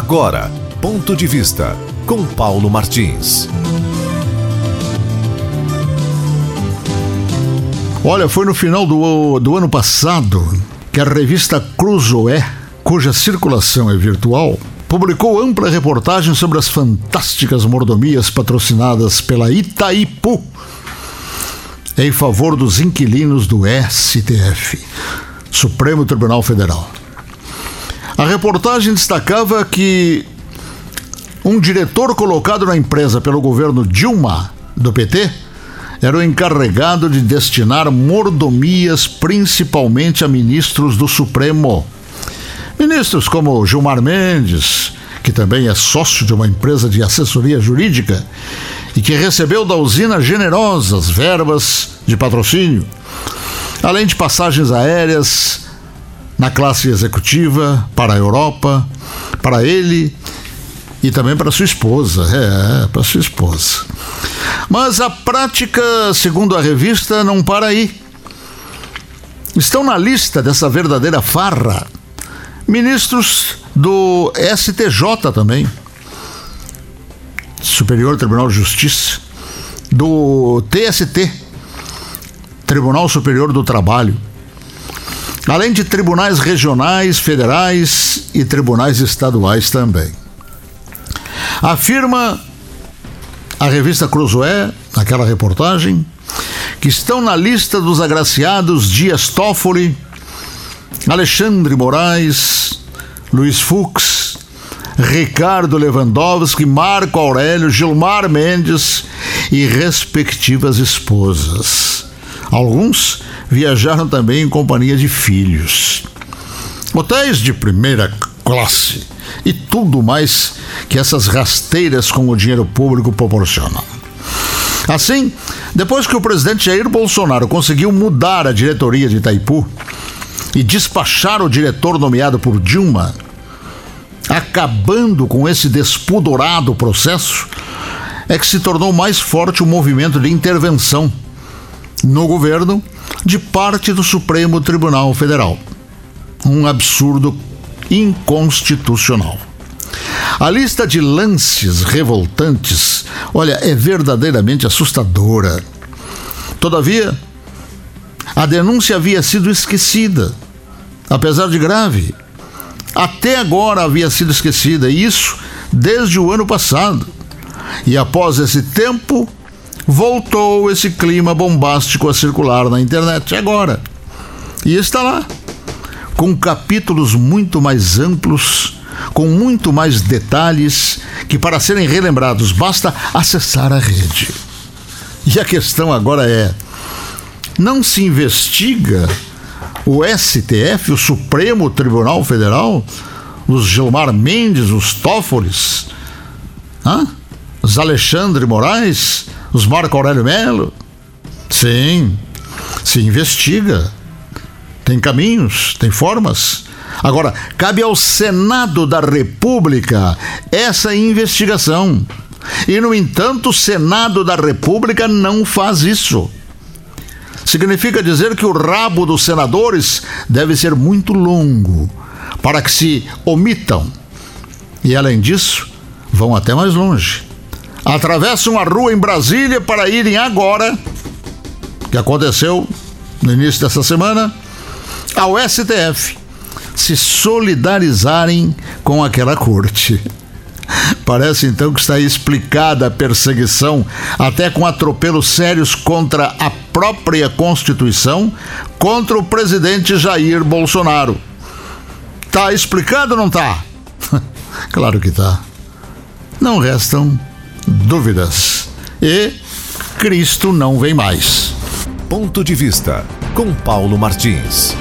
Agora, ponto de vista com Paulo Martins. Olha, foi no final do, do ano passado que a revista Cruzoé, cuja circulação é virtual, publicou ampla reportagem sobre as fantásticas mordomias patrocinadas pela Itaipu em favor dos inquilinos do STF, Supremo Tribunal Federal. A reportagem destacava que um diretor colocado na empresa pelo governo Dilma, do PT, era o encarregado de destinar mordomias principalmente a ministros do Supremo. Ministros como Gilmar Mendes, que também é sócio de uma empresa de assessoria jurídica e que recebeu da usina generosas verbas de patrocínio, além de passagens aéreas na classe executiva para a Europa, para ele e também para sua esposa. É, para sua esposa. Mas a prática, segundo a revista, não para aí. Estão na lista dessa verdadeira farra ministros do STJ também, Superior Tribunal de Justiça, do TST, Tribunal Superior do Trabalho, além de tribunais regionais, federais e tribunais estaduais também. Afirma a revista Cruzoé, naquela reportagem, que estão na lista dos agraciados Dias Toffoli, Alexandre Moraes, Luiz Fux, Ricardo Lewandowski, Marco Aurélio, Gilmar Mendes e respectivas esposas. Alguns viajaram também em companhia de filhos. Hotéis de primeira classe e tudo mais que essas rasteiras com o dinheiro público proporcionam. Assim, depois que o presidente Jair Bolsonaro conseguiu mudar a diretoria de Itaipu e despachar o diretor nomeado por Dilma, acabando com esse despudorado processo, é que se tornou mais forte o movimento de intervenção no governo de parte do Supremo Tribunal Federal. Um absurdo inconstitucional. A lista de lances revoltantes, olha, é verdadeiramente assustadora. Todavia, a denúncia havia sido esquecida, apesar de grave. Até agora havia sido esquecida, e isso desde o ano passado. E após esse tempo, voltou esse clima bombástico a circular na internet agora. E está lá, com capítulos muito mais amplos, com muito mais detalhes, que para serem relembrados basta acessar a rede. E a questão agora é: não se investiga o STF, o Supremo Tribunal Federal, os Gilmar Mendes, os Tófoles, hã? os Alexandre Moraes, os Marco Aurélio Melo? Sim, se investiga. Tem caminhos, tem formas. Agora, cabe ao Senado da República essa investigação. E, no entanto, o Senado da República não faz isso. Significa dizer que o rabo dos senadores deve ser muito longo para que se omitam. E, além disso, vão até mais longe. Atravessam a rua em Brasília para irem agora, que aconteceu no início dessa semana, ao STF se solidarizarem com aquela corte. Parece então que está explicada a perseguição, até com atropelos sérios contra a própria Constituição, contra o presidente Jair Bolsonaro. Tá explicado ou não tá? claro que tá. Não restam dúvidas. E Cristo não vem mais. Ponto de vista com Paulo Martins.